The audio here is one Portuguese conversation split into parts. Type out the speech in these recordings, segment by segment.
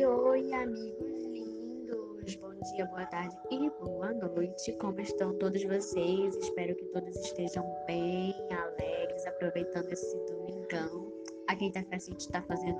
Oi, oi, amigos lindos! Bom dia, boa tarde e boa noite. Como estão todos vocês? Espero que todos estejam bem, alegres, aproveitando esse domingão. Aqui em Tefé está fazendo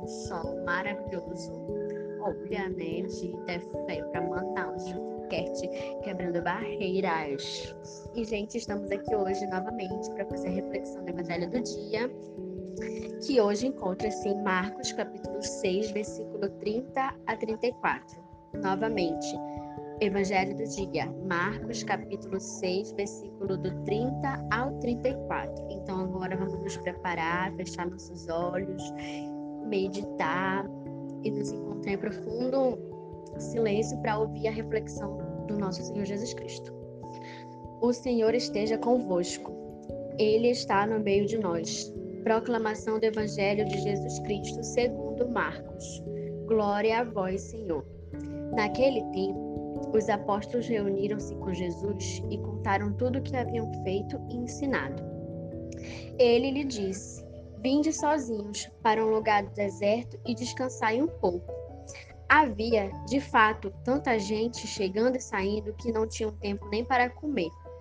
um sol maravilhoso. Olha, né? De Tefé para Manaus, Juquete, quebrando barreiras. E, gente, estamos aqui hoje novamente para fazer a reflexão do Evangelho do Dia que hoje encontra-se em Marcos capítulo 6, versículo 30 a 34. Novamente, Evangelho do dia, Marcos capítulo 6, versículo do 30 ao 34. Então agora vamos nos preparar, fechar nossos olhos, meditar e nos encontrar em profundo silêncio para ouvir a reflexão do nosso Senhor Jesus Cristo. O Senhor esteja convosco. Ele está no meio de nós. Proclamação do Evangelho de Jesus Cristo segundo Marcos. Glória a vós, Senhor. Naquele tempo, os apóstolos reuniram-se com Jesus e contaram tudo o que haviam feito e ensinado. Ele lhe disse: Vinde sozinhos para um lugar deserto e descansai um pouco. Havia, de fato, tanta gente chegando e saindo que não tinham tempo nem para comer.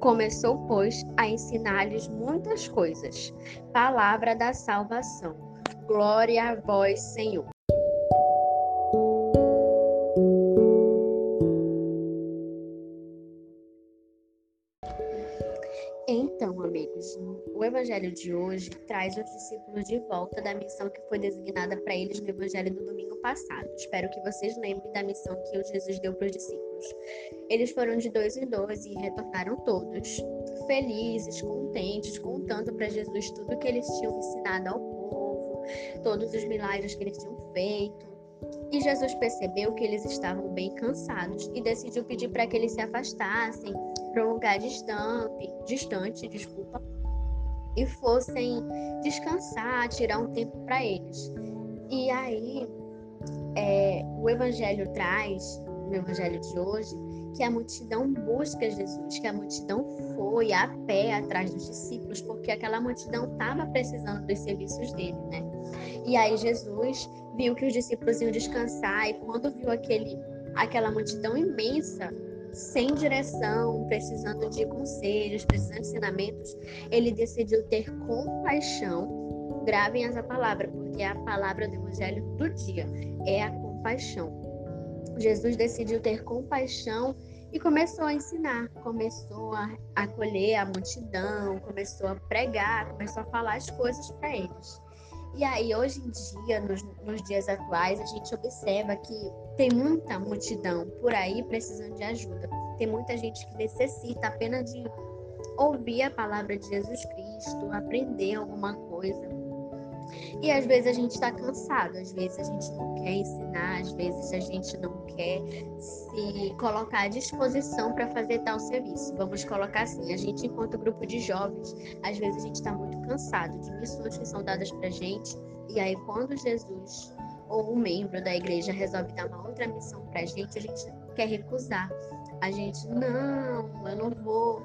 Começou, pois, a ensinar-lhes muitas coisas. Palavra da salvação. Glória a vós, Senhor. Então, amigos, o evangelho de hoje traz os discípulos de volta da missão que foi designada para eles no evangelho do domingo passado. Espero que vocês lembrem da missão que o Jesus deu para os discípulos. Eles foram de dois em dois e retornaram todos, felizes, contentes, contando para Jesus tudo que eles tinham ensinado ao povo, todos os milagres que eles tinham feito. E Jesus percebeu que eles estavam bem cansados e decidiu pedir para que eles se afastassem para um lugar distante, distante, desculpa, e fossem descansar, tirar um tempo para eles. E aí é, o Evangelho traz, no Evangelho de hoje, que a multidão busca Jesus, que a multidão foi a pé atrás dos discípulos, porque aquela multidão estava precisando dos serviços dele, né? E aí Jesus viu que os discípulos iam descansar e quando viu aquele, aquela multidão imensa, sem direção, precisando de conselhos, precisando de ensinamentos, ele decidiu ter compaixão Gravem essa palavra, porque é a palavra do Evangelho do dia, é a compaixão. Jesus decidiu ter compaixão e começou a ensinar, começou a acolher a multidão, começou a pregar, começou a falar as coisas para eles. E aí, hoje em dia, nos, nos, dias atuais, a gente observa que tem muita multidão por aí precisando de ajuda. Tem muita gente que necessita apenas de ouvir a palavra de Jesus Cristo, aprender alguma coisa. E às vezes a gente está cansado, às vezes a gente não quer ensinar, às vezes a gente não quer se colocar à disposição para fazer tal serviço. Vamos colocar assim: a gente, enquanto grupo de jovens, às vezes a gente está muito cansado de missões que são dadas para gente, e aí quando Jesus ou um membro da igreja resolve dar uma outra missão para gente, a gente quer recusar. A gente, não, eu não vou,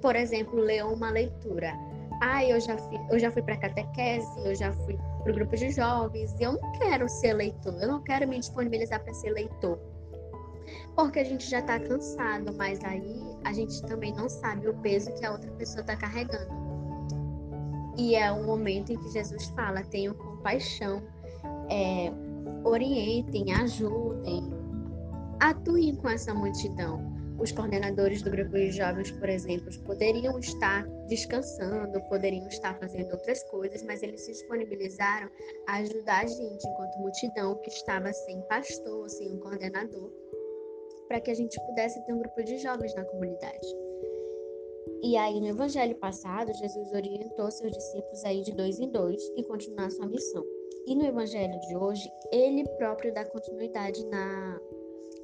por exemplo, ler uma leitura ah, eu já fui, eu já fui para catequese, eu já fui para o grupo de jovens, eu não quero ser leitor, eu não quero me disponibilizar para ser leitor. Porque a gente já está cansado, mas aí a gente também não sabe o peso que a outra pessoa está carregando. E é o momento em que Jesus fala: tenham compaixão, é, orientem, ajudem, atuem com essa multidão os coordenadores do grupo de jovens, por exemplo, poderiam estar descansando, poderiam estar fazendo outras coisas, mas eles se disponibilizaram a ajudar a gente, enquanto multidão que estava sem pastor, sem um coordenador, para que a gente pudesse ter um grupo de jovens na comunidade. E aí, no evangelho passado, Jesus orientou seus discípulos a ir de dois em dois e continuar sua missão. E no evangelho de hoje, ele próprio dá continuidade na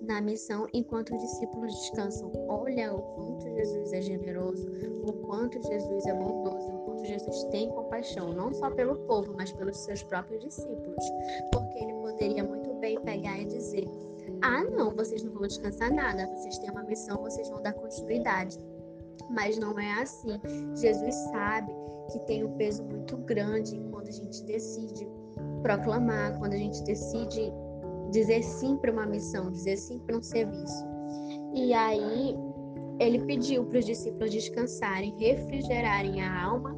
na missão enquanto os discípulos descansam. Olha o quanto Jesus é generoso, o quanto Jesus é bondoso, o quanto Jesus tem compaixão, não só pelo povo, mas pelos seus próprios discípulos. Porque ele poderia muito bem pegar e dizer: Ah, não, vocês não vão descansar nada, vocês têm uma missão, vocês vão dar continuidade. Mas não é assim. Jesus sabe que tem um peso muito grande quando a gente decide proclamar, quando a gente decide dizer sim para uma missão, dizer sim para um serviço. E aí ele pediu para os discípulos descansarem, refrigerarem a alma,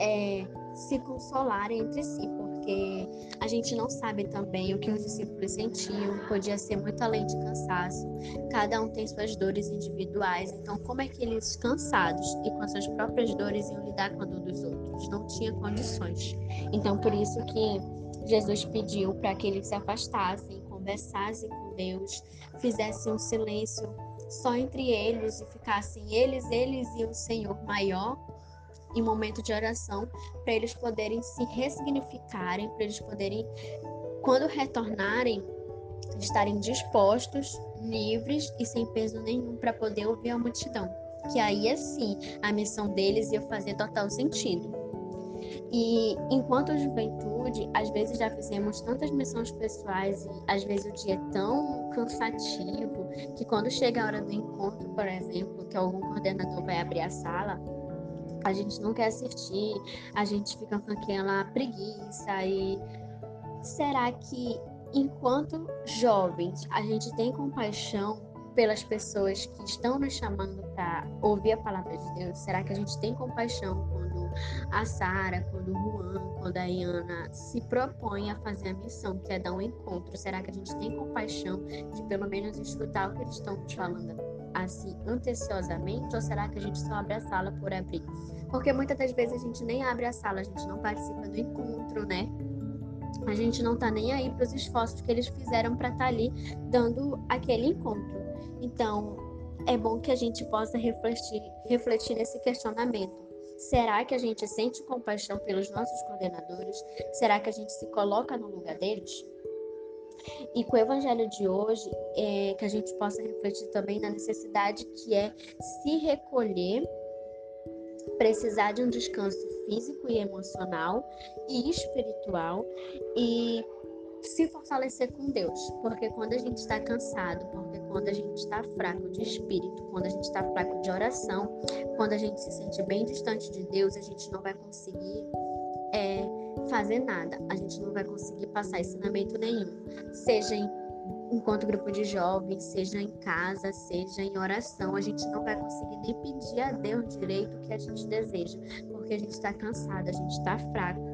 é, se consolarem entre si, porque a gente não sabe também o que os discípulos sentiam, podia ser muito além de cansaço. Cada um tem suas dores individuais, então como é que eles cansados e com as suas próprias dores iam lidar com a dor dos outros? Não tinha condições. Então por isso que Jesus pediu para que eles se afastassem, conversassem com Deus, fizessem um silêncio só entre eles e ficassem eles, eles e o Senhor maior em momento de oração, para eles poderem se ressignificarem, para eles poderem, quando retornarem, estarem dispostos, livres e sem peso nenhum para poder ouvir a multidão. Que aí, assim, a missão deles ia fazer total sentido. E enquanto juventude, às vezes já fizemos tantas missões pessoais e às vezes o dia é tão cansativo que quando chega a hora do encontro, por exemplo, que algum coordenador vai abrir a sala, a gente não quer assistir, a gente fica com aquela preguiça e será que enquanto jovens a gente tem compaixão pelas pessoas que estão nos chamando para ouvir a palavra de Deus? Será que a gente tem compaixão a Sara, quando o Juan, quando a Iana se propõem a fazer a missão, que é dar um encontro? Será que a gente tem compaixão de pelo menos escutar o que eles estão falando assim anteciosamente? Ou será que a gente só abre a sala por abrir? Porque muitas das vezes a gente nem abre a sala, a gente não participa do encontro, né? A gente não tá nem aí para os esforços que eles fizeram para estar tá ali dando aquele encontro. Então, é bom que a gente possa refletir, refletir nesse questionamento. Será que a gente sente compaixão pelos nossos coordenadores? Será que a gente se coloca no lugar deles? E com o evangelho de hoje, é, que a gente possa refletir também na necessidade que é se recolher, precisar de um descanso físico e emocional e espiritual e se fortalecer com Deus, porque quando a gente está cansado, porque quando a gente está fraco de espírito, quando a gente está fraco de oração, quando a gente se sente bem distante de Deus, a gente não vai conseguir é, fazer nada, a gente não vai conseguir passar ensinamento nenhum, seja em, enquanto grupo de jovens, seja em casa, seja em oração, a gente não vai conseguir nem pedir a Deus direito o que a gente deseja, porque a gente está cansado, a gente está fraco.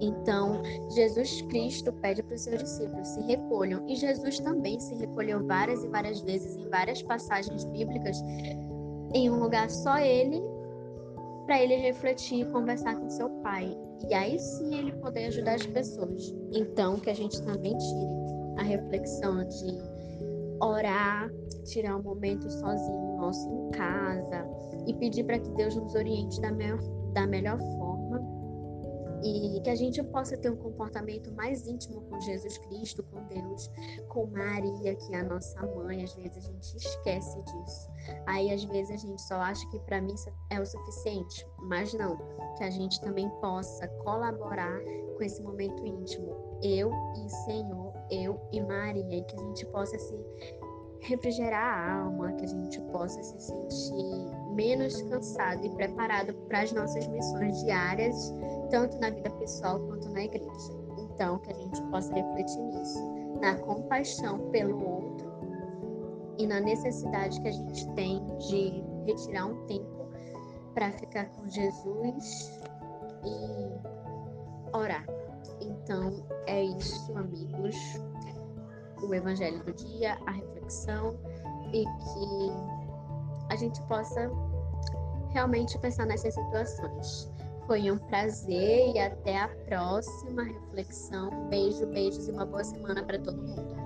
Então, Jesus Cristo pede para os seus discípulos se recolham, e Jesus também se recolheu várias e várias vezes em várias passagens bíblicas, em um lugar só ele, para ele refletir e conversar com seu Pai. E aí sim ele poder ajudar as pessoas. Então, que a gente também tire a reflexão de orar, tirar um momento sozinho nosso em casa e pedir para que Deus nos oriente da, me da melhor forma e que a gente possa ter um comportamento mais íntimo com Jesus Cristo, com Deus, com Maria, que é a nossa mãe. Às vezes a gente esquece disso. Aí às vezes a gente só acha que para mim é o suficiente, mas não. Que a gente também possa colaborar com esse momento íntimo. Eu e Senhor, eu e Maria, e que a gente possa se refrigerar a alma, que a gente possa se sentir menos cansado e preparado para as nossas missões diárias, tanto na vida pessoal quanto na igreja. Então, que a gente possa refletir nisso, na compaixão pelo outro e na necessidade que a gente tem de retirar um tempo para ficar com Jesus e orar. Então, é isso, amigos. O evangelho do dia, a reflexão e que a gente possa realmente pensar nessas situações. Foi um prazer e até a próxima reflexão. Beijo, beijos e uma boa semana para todo mundo.